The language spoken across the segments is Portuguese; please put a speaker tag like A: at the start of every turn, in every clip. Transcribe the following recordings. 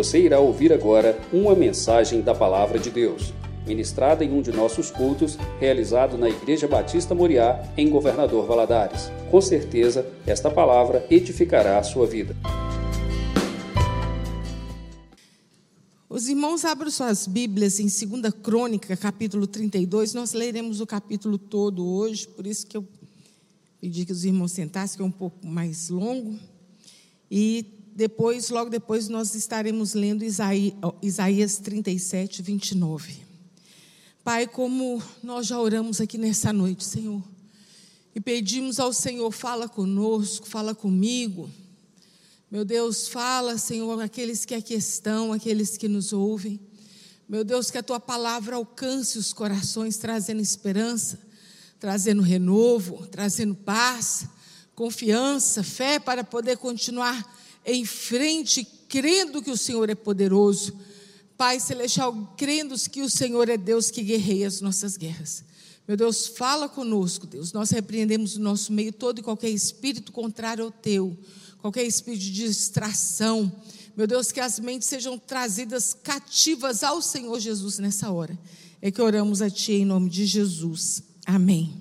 A: Você irá ouvir agora uma mensagem da Palavra de Deus, ministrada em um de nossos cultos, realizado na Igreja Batista Moriá, em Governador Valadares. Com certeza, esta palavra edificará a sua vida.
B: Os irmãos abram suas Bíblias em 2 Crônica, capítulo 32. Nós leremos o capítulo todo hoje, por isso que eu pedi que os irmãos sentassem, que é um pouco mais longo. E depois, logo depois, nós estaremos lendo Isaías 37, 29. Pai, como nós já oramos aqui nessa noite, Senhor, e pedimos ao Senhor, fala conosco, fala comigo meu Deus, fala, Senhor, aqueles que aqui estão, aqueles que nos ouvem. Meu Deus, que a tua palavra alcance os corações, trazendo esperança, trazendo renovo, trazendo paz, confiança, fé para poder continuar em frente, crendo que o Senhor é poderoso. Pai Celestial, crendo que o Senhor é Deus que guerreia as nossas guerras. Meu Deus, fala conosco, Deus. Nós repreendemos o nosso meio todo e qualquer espírito contrário ao teu qualquer espírito de distração. Meu Deus, que as mentes sejam trazidas cativas ao Senhor Jesus nessa hora. É que oramos a Ti em nome de Jesus. Amém.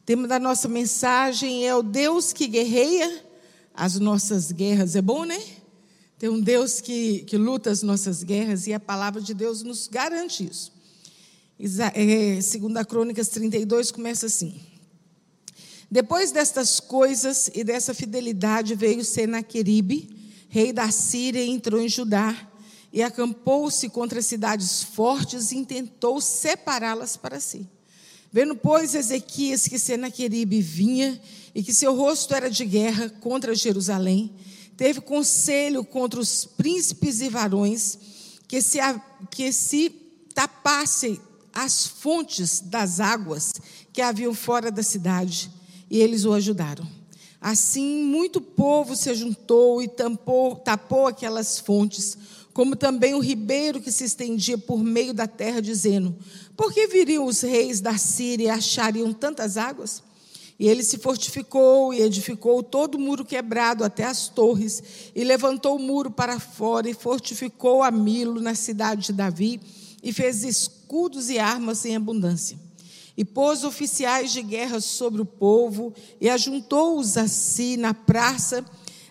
B: O tema da nossa mensagem é o Deus que guerreia as nossas guerras. É bom, né? Tem um Deus que, que luta as nossas guerras e a palavra de Deus nos garante isso. É, segunda Crônicas 32 começa assim. Depois destas coisas e dessa fidelidade veio Senaqueribe, rei da Síria, e entrou em Judá e acampou-se contra cidades fortes e intentou separá-las para si. Vendo, pois, Ezequias que Senaqueribe vinha e que seu rosto era de guerra contra Jerusalém, teve conselho contra os príncipes e varões que se, que se tapassem as fontes das águas que haviam fora da cidade e eles o ajudaram. Assim, muito povo se juntou e tampou, tapou aquelas fontes, como também o ribeiro que se estendia por meio da terra, dizendo: Por que viriam os reis da Síria e achariam tantas águas? E ele se fortificou e edificou todo o muro quebrado até as torres, e levantou o muro para fora, e fortificou a Milo na cidade de Davi, e fez escudos e armas em abundância e pôs oficiais de guerra sobre o povo e ajuntou-os a si na praça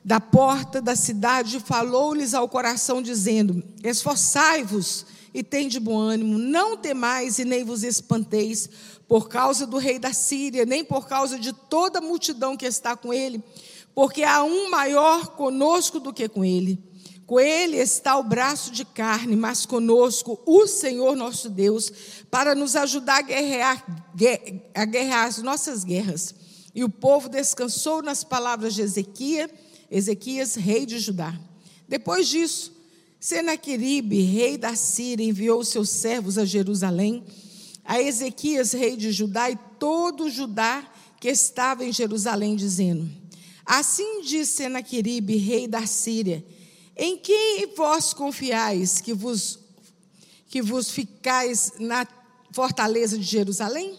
B: da porta da cidade falou-lhes ao coração, dizendo: Esforçai-vos e tende bom ânimo, não temais e nem vos espanteis por causa do rei da Síria, nem por causa de toda a multidão que está com ele, porque há um maior conosco do que com ele. Com ele está o braço de carne, mas conosco o Senhor nosso Deus, para nos ajudar a guerrear, a guerrear as nossas guerras. E o povo descansou nas palavras de Ezequias, Ezequias, rei de Judá. Depois disso, Senaqueribe, rei da Síria, enviou seus servos a Jerusalém, a Ezequias, rei de Judá, e todo Judá que estava em Jerusalém, dizendo: Assim diz Senaqueribe, rei da Síria, em quem vós confiais que vos, que vos ficais na fortaleza de Jerusalém?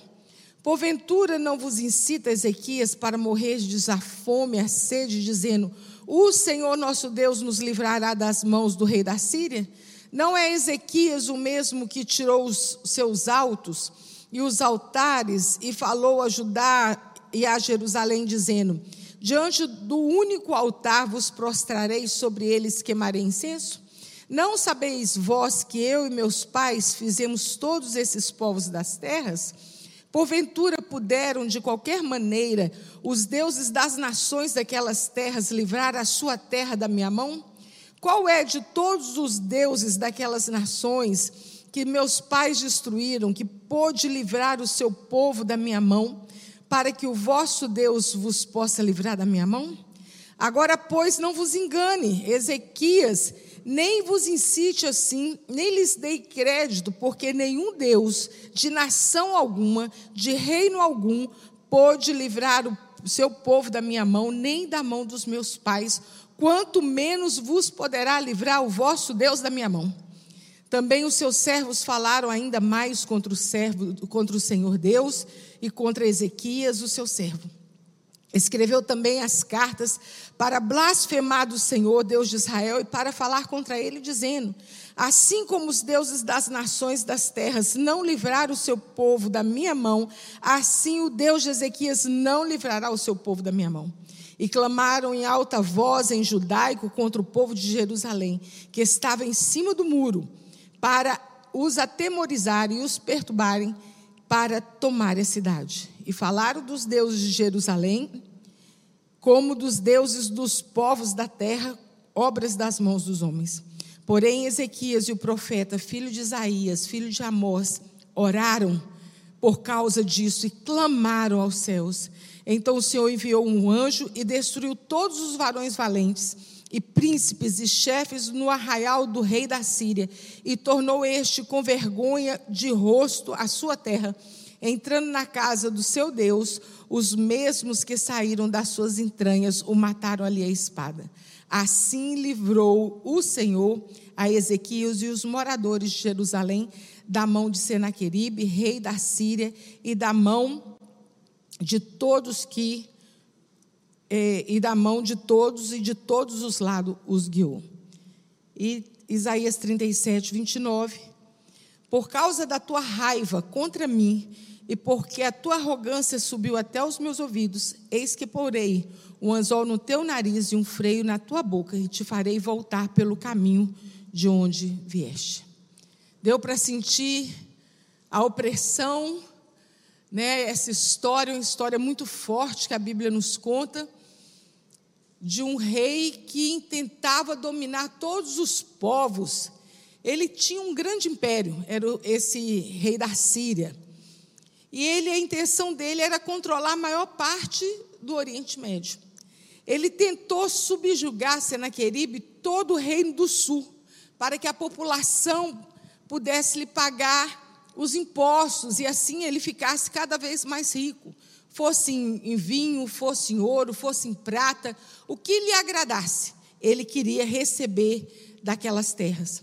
B: Porventura não vos incita Ezequias para morrerdes a fome, a sede, dizendo: O Senhor nosso Deus nos livrará das mãos do rei da Síria? Não é Ezequias o mesmo que tirou os seus altos e os altares e falou a Judá e a Jerusalém, dizendo: Diante do único altar vos prostrarei, sobre eles queimarei incenso? Não sabeis vós que eu e meus pais fizemos todos esses povos das terras? Porventura puderam, de qualquer maneira, os deuses das nações daquelas terras livrar a sua terra da minha mão? Qual é de todos os deuses daquelas nações que meus pais destruíram, que pôde livrar o seu povo da minha mão? para que o vosso Deus vos possa livrar da minha mão? Agora, pois, não vos engane, Ezequias, nem vos incite assim, nem lhes dei crédito, porque nenhum Deus de nação alguma, de reino algum, pôde livrar o seu povo da minha mão, nem da mão dos meus pais, quanto menos vos poderá livrar o vosso Deus da minha mão. Também os seus servos falaram ainda mais contra o servo, contra o Senhor Deus, e contra Ezequias, o seu servo. Escreveu também as cartas para blasfemar do Senhor, Deus de Israel, e para falar contra ele, dizendo: Assim como os deuses das nações das terras não livraram o seu povo da minha mão, assim o Deus de Ezequias não livrará o seu povo da minha mão. E clamaram em alta voz em judaico contra o povo de Jerusalém, que estava em cima do muro, para os atemorizarem e os perturbarem, para tomar a cidade. E falaram dos deuses de Jerusalém, como dos deuses dos povos da terra, obras das mãos dos homens. Porém, Ezequias e o profeta, filho de Isaías, filho de Amós, oraram por causa disso e clamaram aos céus. Então o Senhor enviou um anjo e destruiu todos os varões valentes e príncipes e chefes no arraial do rei da Síria, e tornou este com vergonha de rosto a sua terra, entrando na casa do seu Deus, os mesmos que saíram das suas entranhas o mataram ali a espada. Assim livrou o Senhor a Ezequias e os moradores de Jerusalém da mão de Senaqueribe, rei da Síria, e da mão de todos que é, e da mão de todos e de todos os lados os guiou. E Isaías 37, 29. Por causa da tua raiva contra mim, e porque a tua arrogância subiu até os meus ouvidos, eis que porei um anzol no teu nariz e um freio na tua boca, e te farei voltar pelo caminho de onde vieste. Deu para sentir a opressão, né? Essa história, uma história muito forte que a Bíblia nos conta de um rei que tentava dominar todos os povos. Ele tinha um grande império, era esse rei da Síria. E ele, a intenção dele era controlar a maior parte do Oriente Médio. Ele tentou subjugar Senaqueribe todo o reino do sul, para que a população pudesse lhe pagar os impostos e assim ele ficasse cada vez mais rico fosse em, vinho, fosse em ouro, fosse em prata, o que lhe agradasse, ele queria receber daquelas terras.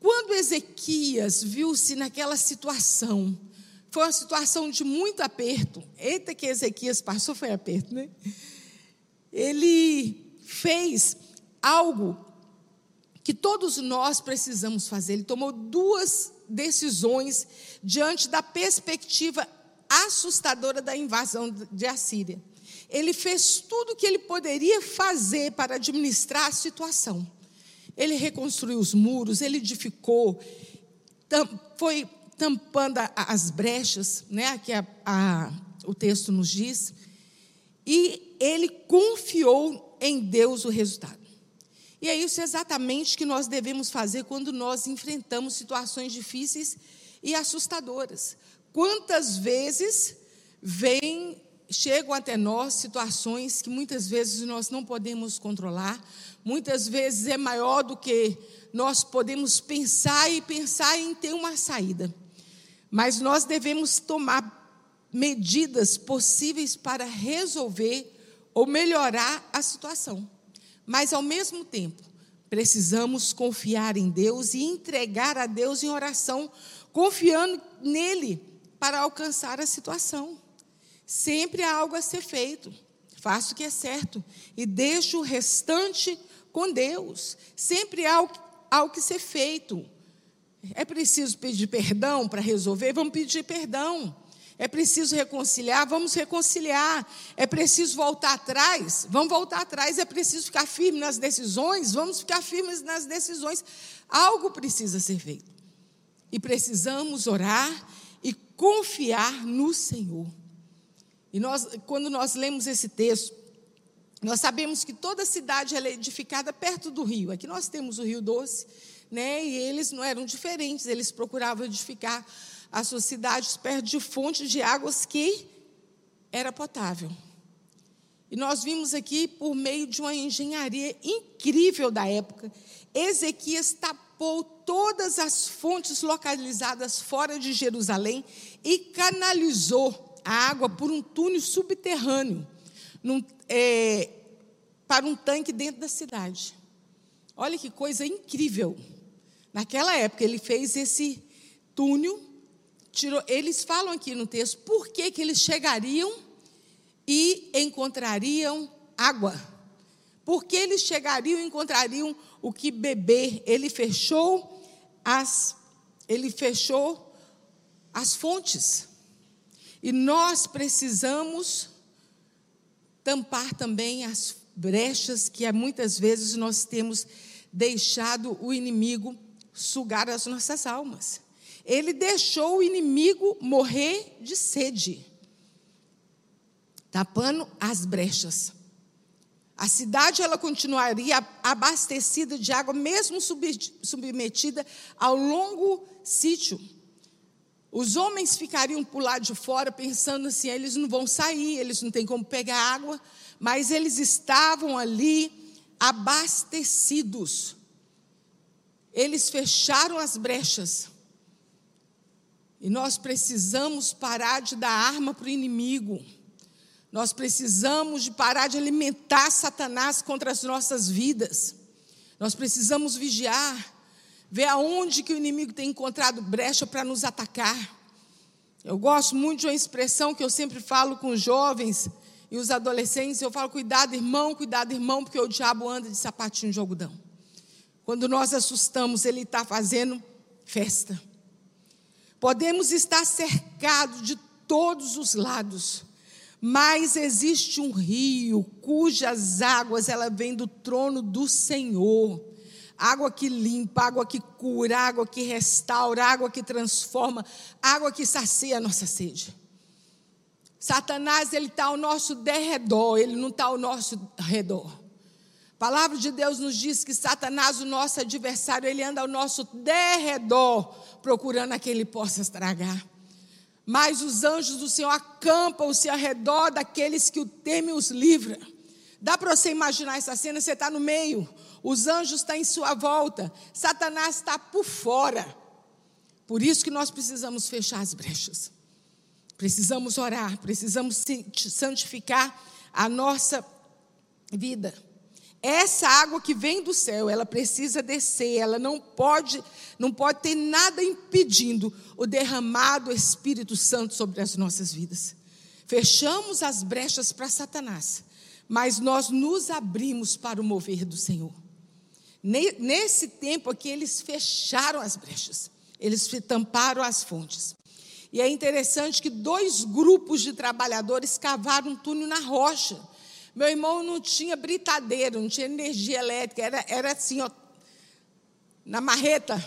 B: Quando Ezequias viu-se naquela situação, foi uma situação de muito aperto. Eita, que Ezequias passou, foi aperto, né? Ele fez algo que todos nós precisamos fazer. Ele tomou duas decisões diante da perspectiva assustadora da invasão de Assíria. Ele fez tudo o que ele poderia fazer para administrar a situação. Ele reconstruiu os muros, ele edificou, foi tampando as brechas, né, que a, a, o texto nos diz, e ele confiou em Deus o resultado. E é isso exatamente que nós devemos fazer quando nós enfrentamos situações difíceis e assustadoras. Quantas vezes vem, chegam até nós situações que muitas vezes nós não podemos controlar, muitas vezes é maior do que nós podemos pensar e pensar em ter uma saída. Mas nós devemos tomar medidas possíveis para resolver ou melhorar a situação. Mas, ao mesmo tempo, precisamos confiar em Deus e entregar a Deus em oração, confiando nele para alcançar a situação. Sempre há algo a ser feito. Faça o que é certo e deixe o restante com Deus. Sempre há algo que ser feito. É preciso pedir perdão para resolver? Vamos pedir perdão. É preciso reconciliar? Vamos reconciliar. É preciso voltar atrás? Vamos voltar atrás. É preciso ficar firme nas decisões? Vamos ficar firmes nas decisões. Algo precisa ser feito. E precisamos orar confiar no Senhor. E nós, quando nós lemos esse texto, nós sabemos que toda cidade é edificada perto do rio. Aqui nós temos o Rio Doce, né? E eles não eram diferentes, eles procuravam edificar as suas cidades perto de fontes de águas que era potável. E nós vimos aqui, por meio de uma engenharia incrível da época, Ezequias tapou todas as fontes localizadas fora de Jerusalém e canalizou a água por um túnel subterrâneo num, é, para um tanque dentro da cidade. Olha que coisa incrível. Naquela época, ele fez esse túnel. Tirou, eles falam aqui no texto por que, que eles chegariam e encontrariam água. Porque eles chegariam e encontrariam o que beber. Ele fechou as ele fechou as fontes. E nós precisamos tampar também as brechas que muitas vezes nós temos deixado o inimigo sugar as nossas almas. Ele deixou o inimigo morrer de sede, tapando as brechas. A cidade ela continuaria abastecida de água, mesmo submetida ao longo sítio. Os homens ficariam por lá de fora pensando assim: eles não vão sair, eles não têm como pegar água, mas eles estavam ali abastecidos. Eles fecharam as brechas. E nós precisamos parar de dar arma para o inimigo. Nós precisamos de parar de alimentar Satanás contra as nossas vidas. Nós precisamos vigiar, ver aonde que o inimigo tem encontrado brecha para nos atacar. Eu gosto muito de uma expressão que eu sempre falo com os jovens e os adolescentes, eu falo cuidado, irmão, cuidado, irmão, porque o diabo anda de sapatinho de algodão. Quando nós assustamos, ele está fazendo festa. Podemos estar cercados de todos os lados, mas existe um rio cujas águas ela vem do trono do Senhor. Água que limpa, água que cura, água que restaura, água que transforma, água que sacia a nossa sede. Satanás ele está ao nosso derredor, ele não está ao nosso redor. A palavra de Deus nos diz que Satanás, o nosso adversário, ele anda ao nosso derredor, procurando a quem ele possa estragar. Mas os anjos do Senhor acampam-se ao redor daqueles que o temem os livra. Dá para você imaginar essa cena? Você está no meio, os anjos estão em sua volta, Satanás está por fora. Por isso que nós precisamos fechar as brechas. Precisamos orar, precisamos santificar a nossa vida. Essa água que vem do céu, ela precisa descer, ela não pode, não pode ter nada impedindo o derramado Espírito Santo sobre as nossas vidas. Fechamos as brechas para Satanás, mas nós nos abrimos para o mover do Senhor. Nesse tempo aqui, eles fecharam as brechas, eles tamparam as fontes. E é interessante que dois grupos de trabalhadores cavaram um túnel na rocha meu irmão não tinha britadeira, não tinha energia elétrica, era, era assim, ó, na marreta.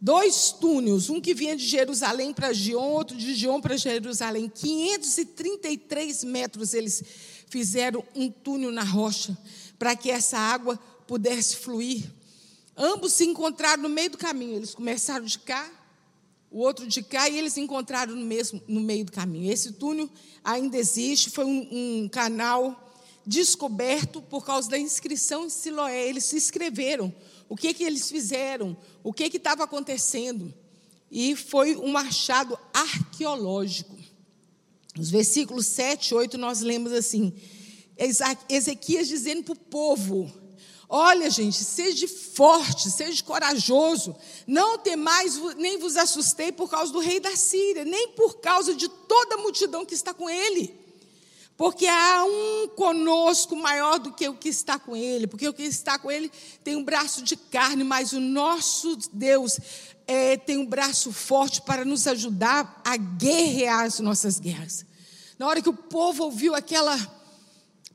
B: Dois túneis, um que vinha de Jerusalém para Gion, outro de Gion para Jerusalém. 533 metros eles fizeram um túnel na rocha para que essa água pudesse fluir. Ambos se encontraram no meio do caminho. Eles começaram de cá, o outro de cá, e eles encontraram no, mesmo, no meio do caminho. Esse túnel ainda existe, foi um, um canal descoberto por causa da inscrição em Siloé. Eles se inscreveram. O que, que eles fizeram? O que estava acontecendo? E foi um achado arqueológico. Nos versículos 7 e 8, nós lemos assim: Ezequias dizendo para o povo: Olha, gente, seja forte, seja corajoso. Não temais, nem vos assustei por causa do rei da Síria, nem por causa de toda a multidão que está com ele. Porque há um conosco maior do que o que está com ele. Porque o que está com ele tem um braço de carne, mas o nosso Deus é, tem um braço forte para nos ajudar a guerrear as nossas guerras. Na hora que o povo ouviu aquela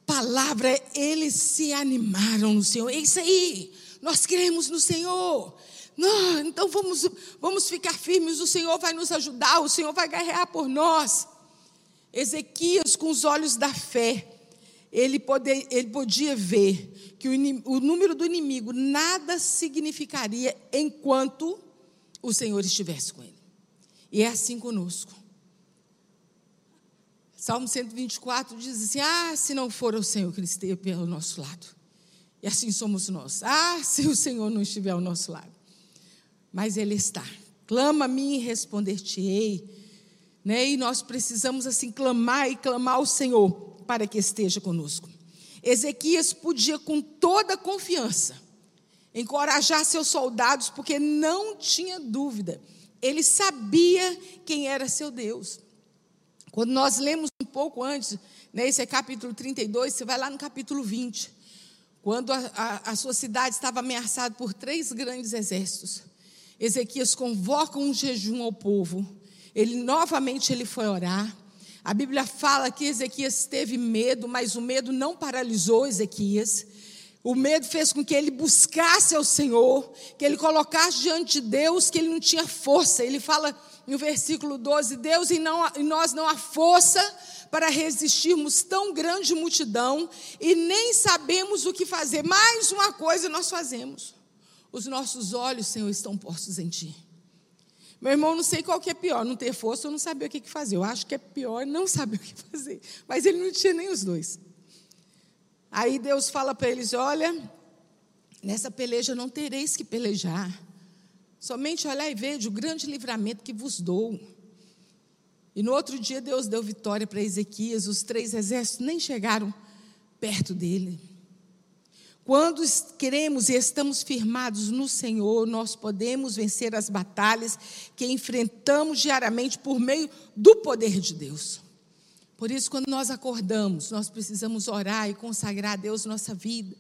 B: palavra, eles se animaram no Senhor. É isso aí, nós cremos no Senhor. Não, então vamos, vamos ficar firmes, o Senhor vai nos ajudar, o Senhor vai guerrear por nós. Ezequias, com os olhos da fé, ele, pode, ele podia ver que o, o número do inimigo nada significaria enquanto o Senhor estivesse com ele. E é assim conosco. Salmo 124 diz assim: Ah, se não for o Senhor que esteja pelo nosso lado. E assim somos nós. Ah, se o Senhor não estiver ao nosso lado. Mas Ele está. Clama a mim e responder-te-ei. Né? E nós precisamos assim clamar e clamar ao Senhor para que esteja conosco. Ezequias podia com toda confiança encorajar seus soldados, porque não tinha dúvida. Ele sabia quem era seu Deus. Quando nós lemos um pouco antes, Nesse é capítulo 32, você vai lá no capítulo 20. Quando a, a, a sua cidade estava ameaçada por três grandes exércitos. Ezequias convoca um jejum ao povo. Ele novamente ele foi orar. A Bíblia fala que Ezequias teve medo, mas o medo não paralisou Ezequias. O medo fez com que ele buscasse ao Senhor, que ele colocasse diante de Deus que ele não tinha força. Ele fala no versículo 12: Deus, em, não, nós não há força para resistirmos tão grande multidão e nem sabemos o que fazer. Mais uma coisa nós fazemos: os nossos olhos, Senhor, estão postos em Ti. Meu irmão, não sei qual que é pior, não ter força ou não saber o que fazer. Eu acho que é pior não saber o que fazer. Mas ele não tinha nem os dois. Aí Deus fala para eles: Olha, nessa peleja não tereis que pelejar. Somente olhar e veja o grande livramento que vos dou. E no outro dia Deus deu vitória para Ezequias, os três exércitos nem chegaram perto dele. Quando queremos e estamos firmados no Senhor, nós podemos vencer as batalhas que enfrentamos diariamente por meio do poder de Deus. Por isso, quando nós acordamos, nós precisamos orar e consagrar a Deus nossa vida,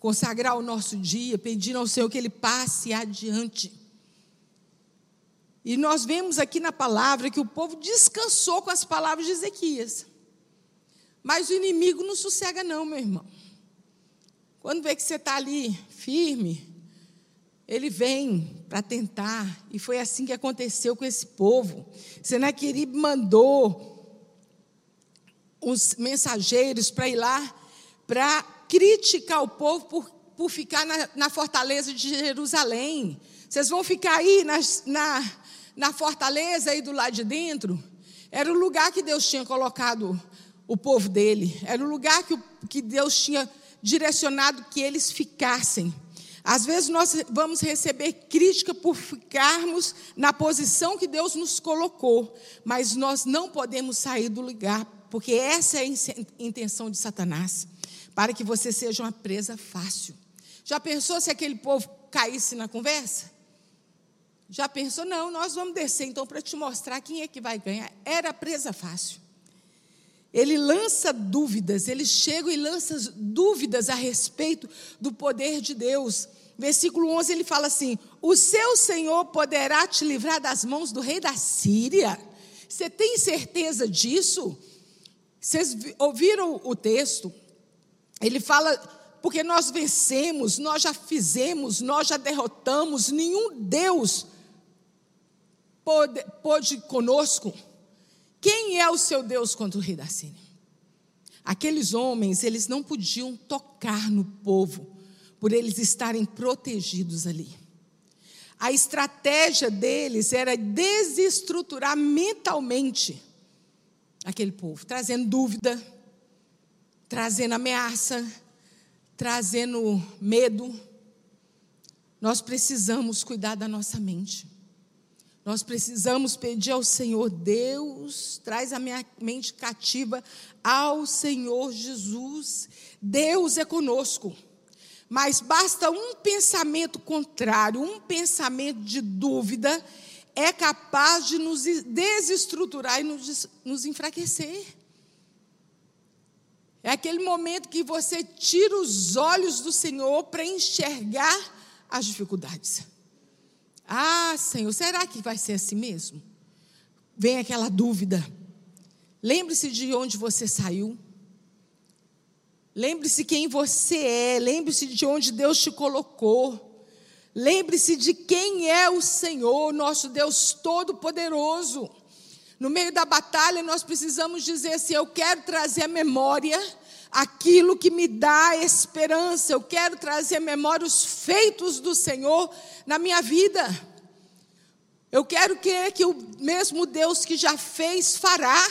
B: consagrar o nosso dia, pedindo ao Senhor que Ele passe adiante. E nós vemos aqui na palavra que o povo descansou com as palavras de Ezequias. Mas o inimigo não sossega, não, meu irmão. Quando vê que você está ali firme, ele vem para tentar. E foi assim que aconteceu com esse povo. Senaquerib mandou os mensageiros para ir lá para criticar o povo por, por ficar na, na, fortaleza de Jerusalém. Vocês vão ficar aí na, na, na fortaleza aí do lado de dentro? Era o lugar que Deus tinha colocado o povo dele. Era o lugar que, que Deus tinha direcionado que eles ficassem. Às vezes nós vamos receber crítica por ficarmos na posição que Deus nos colocou, mas nós não podemos sair do lugar, porque essa é a intenção de Satanás, para que você seja uma presa fácil. Já pensou se aquele povo caísse na conversa? Já pensou? Não, nós vamos descer então para te mostrar quem é que vai ganhar. Era presa fácil. Ele lança dúvidas, ele chega e lança dúvidas a respeito do poder de Deus. Versículo 11 ele fala assim: O seu Senhor poderá te livrar das mãos do rei da Síria. Você tem certeza disso? Vocês ouviram o texto? Ele fala, porque nós vencemos, nós já fizemos, nós já derrotamos, nenhum Deus pôde, pôde conosco. Quem é o seu Deus contra o rei da Síria? Aqueles homens, eles não podiam tocar no povo, por eles estarem protegidos ali. A estratégia deles era desestruturar mentalmente aquele povo, trazendo dúvida, trazendo ameaça, trazendo medo. Nós precisamos cuidar da nossa mente. Nós precisamos pedir ao Senhor, Deus, traz a minha mente cativa ao Senhor Jesus. Deus é conosco. Mas basta um pensamento contrário, um pensamento de dúvida, é capaz de nos desestruturar e nos, nos enfraquecer. É aquele momento que você tira os olhos do Senhor para enxergar as dificuldades. Ah, Senhor, será que vai ser assim mesmo? Vem aquela dúvida. Lembre-se de onde você saiu. Lembre-se quem você é. Lembre-se de onde Deus te colocou. Lembre-se de quem é o Senhor, nosso Deus Todo-Poderoso. No meio da batalha, nós precisamos dizer assim: eu quero trazer a memória aquilo que me dá esperança. Eu quero trazer à memória os feitos do Senhor na minha vida. Eu quero crer que o mesmo Deus que já fez fará.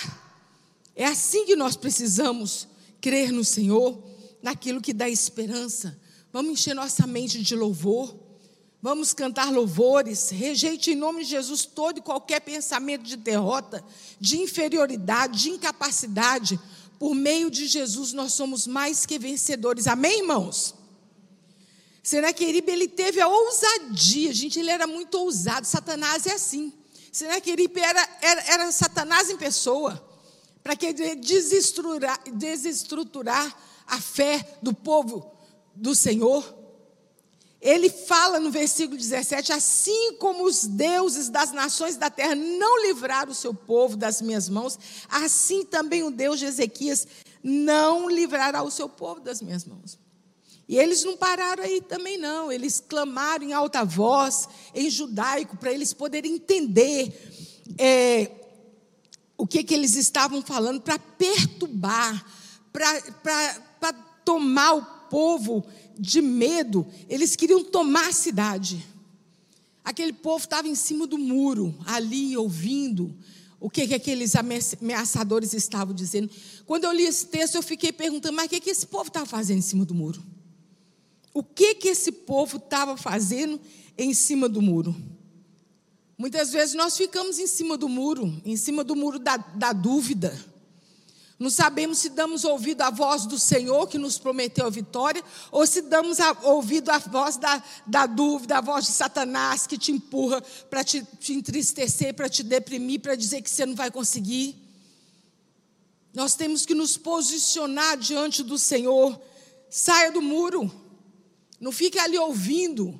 B: É assim que nós precisamos crer no Senhor, naquilo que dá esperança. Vamos encher nossa mente de louvor. Vamos cantar louvores. Rejeite em nome de Jesus todo e qualquer pensamento de derrota, de inferioridade, de incapacidade por meio de Jesus nós somos mais que vencedores. Amém, irmãos? Senaqueribe, ele teve a ousadia, gente, ele era muito ousado. Satanás é assim. Senaqueribe era, era, era Satanás em pessoa. para querer desestruturar, desestruturar a fé do povo do Senhor. Ele fala no versículo 17: Assim como os deuses das nações da terra não livraram o seu povo das minhas mãos, assim também o Deus de Ezequias não livrará o seu povo das minhas mãos. E eles não pararam aí também, não. Eles clamaram em alta voz, em judaico, para eles poderem entender é, o que, que eles estavam falando, para perturbar, para tomar o povo de medo. Eles queriam tomar a cidade. Aquele povo estava em cima do muro, ali ouvindo o que, que aqueles ameaçadores estavam dizendo. Quando eu li esse texto, eu fiquei perguntando: mas o que, que esse povo estava fazendo em cima do muro? o que que esse povo estava fazendo em cima do muro. Muitas vezes nós ficamos em cima do muro, em cima do muro da, da dúvida. Não sabemos se damos ouvido à voz do Senhor que nos prometeu a vitória, ou se damos a, ouvido à voz da, da dúvida, à voz de Satanás que te empurra para te, te entristecer, para te deprimir, para dizer que você não vai conseguir. Nós temos que nos posicionar diante do Senhor. Saia do muro. Não fique ali ouvindo.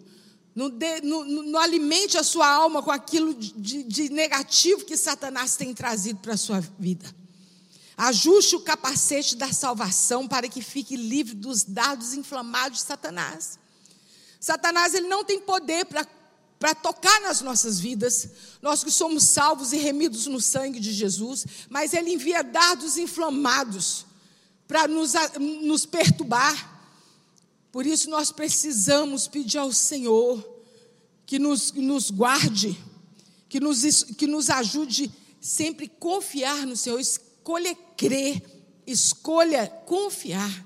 B: Não, de, não, não, alimente a sua alma com aquilo de, de negativo que Satanás tem trazido para a sua vida. Ajuste o capacete da salvação para que fique livre dos dados inflamados de Satanás. Satanás ele não tem poder para para tocar nas nossas vidas, nós que somos salvos e remidos no sangue de Jesus, mas ele envia dardos inflamados para nos, nos perturbar, por isso nós precisamos pedir ao Senhor que nos, nos guarde, que nos, que nos ajude sempre confiar no Senhor, escolha crer, escolha confiar.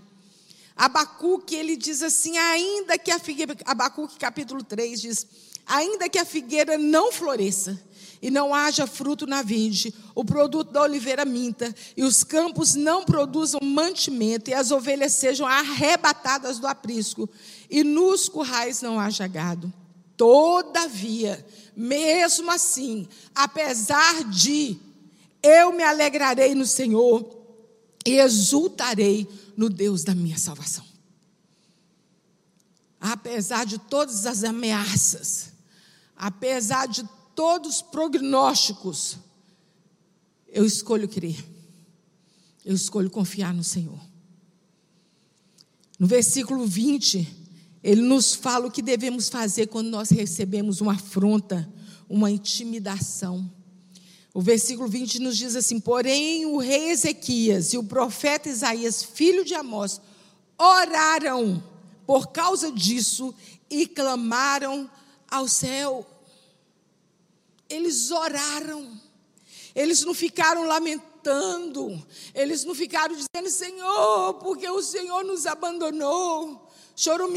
B: Abacuque, ele diz assim: ainda que a figueira, Abacuque capítulo 3 diz: ainda que a figueira não floresça, e não haja fruto na vide, o produto da oliveira minta, e os campos não produzam mantimento, e as ovelhas sejam arrebatadas do aprisco, e nos currais não haja gado. Todavia, mesmo assim, apesar de, eu me alegrarei no Senhor e exultarei no Deus da minha salvação. Apesar de todas as ameaças, apesar de todos os prognósticos, eu escolho crer. Eu escolho confiar no Senhor. No versículo 20, ele nos fala o que devemos fazer quando nós recebemos uma afronta, uma intimidação. O versículo 20 nos diz assim: Porém, o rei Ezequias e o profeta Isaías, filho de Amós, oraram por causa disso e clamaram ao céu eles oraram. Eles não ficaram lamentando, eles não ficaram dizendo, Senhor, porque o Senhor nos abandonou,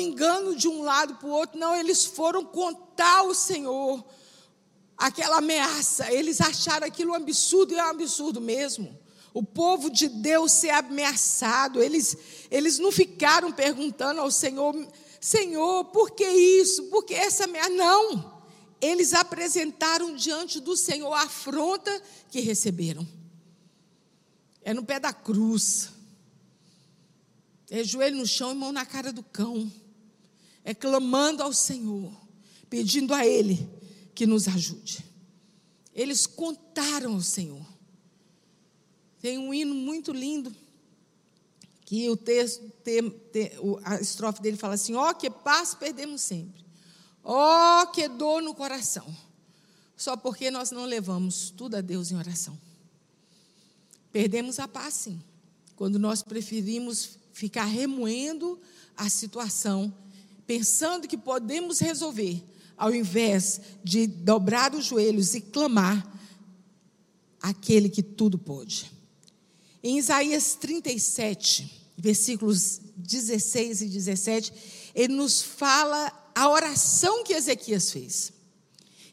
B: engano de um lado para o outro. Não, eles foram contar ao Senhor aquela ameaça. Eles acharam aquilo um absurdo, e é um absurdo mesmo. O povo de Deus ser ameaçado, eles, eles não ficaram perguntando ao Senhor, Senhor, por que isso? Por que essa ameaça? Não eles apresentaram diante do Senhor a afronta que receberam. É no pé da cruz. É joelho no chão e mão na cara do cão. É clamando ao Senhor, pedindo a Ele que nos ajude. Eles contaram ao Senhor. Tem um hino muito lindo que o texto, a estrofe dele fala assim: ó, oh, que paz perdemos sempre. Oh, que dor no coração. Só porque nós não levamos tudo a Deus em oração. Perdemos a paz, sim. Quando nós preferimos ficar remoendo a situação, pensando que podemos resolver, ao invés de dobrar os joelhos e clamar aquele que tudo pode. Em Isaías 37, versículos 16 e 17, ele nos fala a oração que Ezequias fez.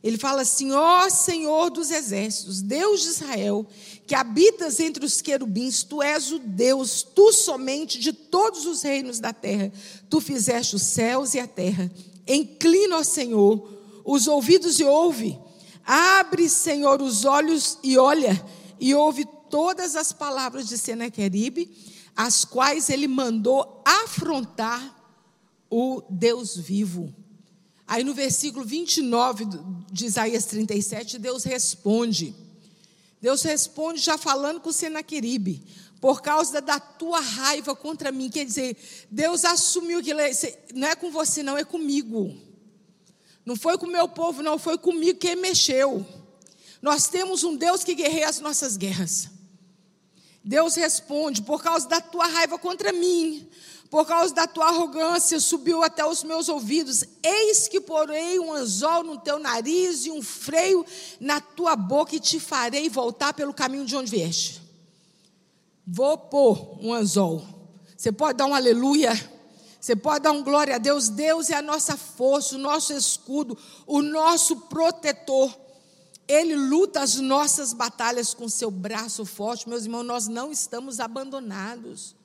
B: Ele fala assim: Ó oh, Senhor dos exércitos, Deus de Israel, que habitas entre os querubins, tu és o Deus, tu somente de todos os reinos da terra. Tu fizeste os céus e a terra. Inclina, ó Senhor, os ouvidos e ouve. Abre, Senhor, os olhos e olha, e ouve todas as palavras de Senaqueribe, as quais ele mandou afrontar o Deus vivo. Aí no versículo 29 de Isaías 37, Deus responde. Deus responde já falando com Senaqueribe, por causa da tua raiva contra mim. Quer dizer, Deus assumiu que não é com você, não, é comigo. Não foi com o meu povo, não, foi comigo que mexeu. Nós temos um Deus que guerreia as nossas guerras. Deus responde: por causa da tua raiva contra mim, por causa da tua arrogância, subiu até os meus ouvidos. Eis que porei um anzol no teu nariz e um freio na tua boca, e te farei voltar pelo caminho de onde vieste. Vou pôr um anzol. Você pode dar um aleluia. Você pode dar um glória a Deus. Deus é a nossa força, o nosso escudo, o nosso protetor. Ele luta as nossas batalhas com seu braço forte. Meus irmãos, nós não estamos abandonados.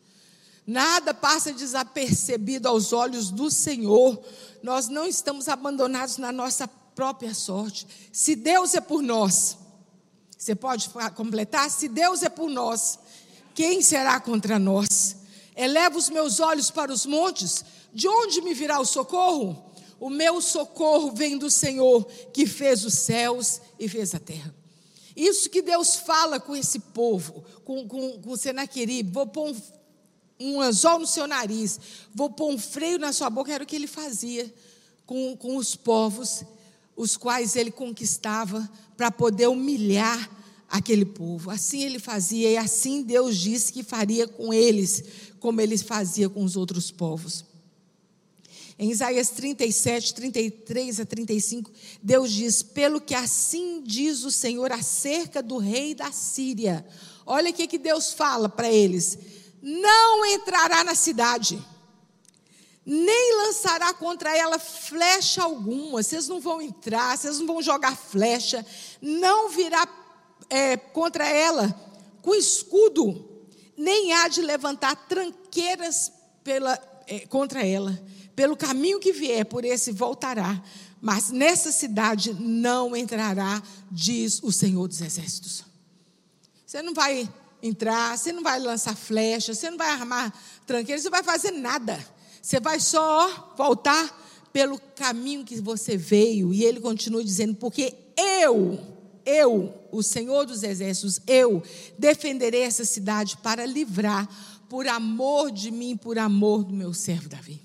B: Nada passa desapercebido aos olhos do Senhor. Nós não estamos abandonados na nossa própria sorte. Se Deus é por nós, você pode completar? Se Deus é por nós, quem será contra nós? Eleva os meus olhos para os montes, de onde me virá o socorro? O meu socorro vem do Senhor, que fez os céus e fez a terra. Isso que Deus fala com esse povo, com, com, com o Senaqueribe, vou pôr um, um anzol no seu nariz, vou pôr um freio na sua boca, era o que ele fazia com, com os povos, os quais ele conquistava, para poder humilhar aquele povo. Assim ele fazia, e assim Deus disse que faria com eles, como ele fazia com os outros povos. Em Isaías 37, 33 a 35, Deus diz: Pelo que assim diz o Senhor acerca do rei da Síria. Olha o que, que Deus fala para eles: Não entrará na cidade, nem lançará contra ela flecha alguma. Vocês não vão entrar, vocês não vão jogar flecha, não virá é, contra ela com escudo, nem há de levantar tranqueiras pela, é, contra ela. Pelo caminho que vier, por esse voltará. Mas nessa cidade não entrará, diz o Senhor dos Exércitos. Você não vai entrar, você não vai lançar flecha, você não vai armar tranqueiras, você não vai fazer nada. Você vai só voltar pelo caminho que você veio. E ele continua dizendo: Porque eu, eu, o Senhor dos Exércitos, eu defenderei essa cidade para livrar, por amor de mim, por amor do meu servo Davi.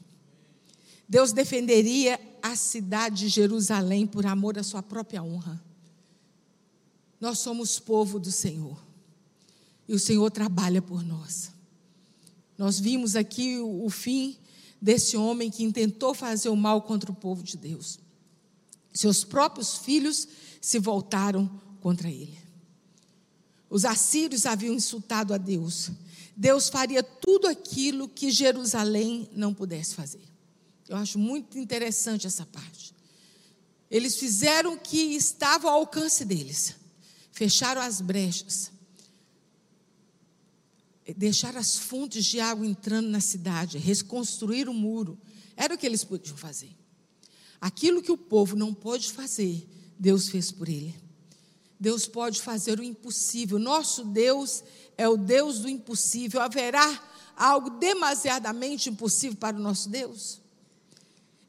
B: Deus defenderia a cidade de Jerusalém por amor à sua própria honra. Nós somos povo do Senhor. E o Senhor trabalha por nós. Nós vimos aqui o, o fim desse homem que intentou fazer o mal contra o povo de Deus. Seus próprios filhos se voltaram contra ele. Os assírios haviam insultado a Deus. Deus faria tudo aquilo que Jerusalém não pudesse fazer. Eu acho muito interessante essa parte. Eles fizeram o que estava ao alcance deles. Fecharam as brechas. Deixaram as fontes de água entrando na cidade. Reconstruir o muro. Era o que eles podiam fazer. Aquilo que o povo não pôde fazer, Deus fez por ele. Deus pode fazer o impossível. Nosso Deus é o Deus do impossível. Haverá algo demasiadamente impossível para o nosso Deus?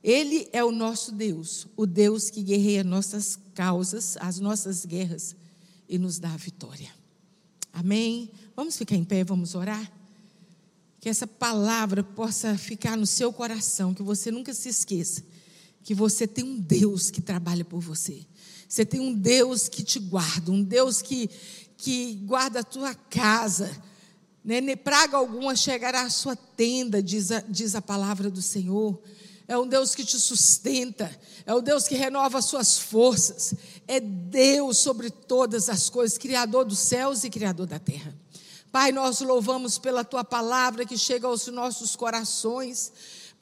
B: Ele é o nosso Deus, o Deus que guerreia nossas causas, as nossas guerras e nos dá a vitória. Amém? Vamos ficar em pé, vamos orar? Que essa palavra possa ficar no seu coração, que você nunca se esqueça que você tem um Deus que trabalha por você. Você tem um Deus que te guarda, um Deus que, que guarda a tua casa. Né? Praga alguma chegará à sua tenda, diz a, diz a palavra do Senhor. É um Deus que te sustenta, é o Deus que renova as suas forças, é Deus sobre todas as coisas, Criador dos céus e Criador da terra. Pai, nós louvamos pela tua palavra que chega aos nossos corações.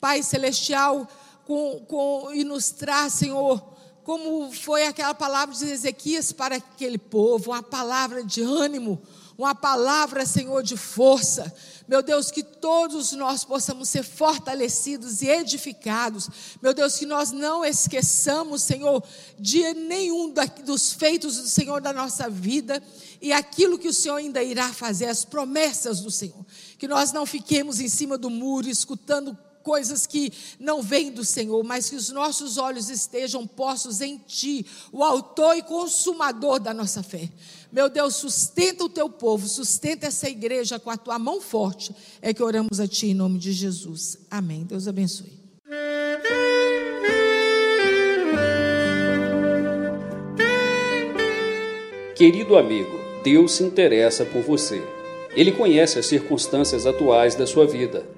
B: Pai celestial, com, com, nos traz, Senhor, como foi aquela palavra de Ezequias para aquele povo, uma palavra de ânimo, uma palavra, Senhor, de força. Meu Deus, que todos nós possamos ser fortalecidos e edificados. Meu Deus, que nós não esqueçamos, Senhor, de nenhum dos feitos do Senhor da nossa vida e aquilo que o Senhor ainda irá fazer, as promessas do Senhor. Que nós não fiquemos em cima do muro escutando coisas que não vêm do Senhor, mas que os nossos olhos estejam postos em Ti, o Autor e Consumador da nossa fé. Meu Deus, sustenta o Teu povo, sustenta essa igreja com a Tua mão forte. É que oramos a Ti em nome de Jesus. Amém. Deus abençoe.
A: Querido amigo, Deus se interessa por você. Ele conhece as circunstâncias atuais da sua vida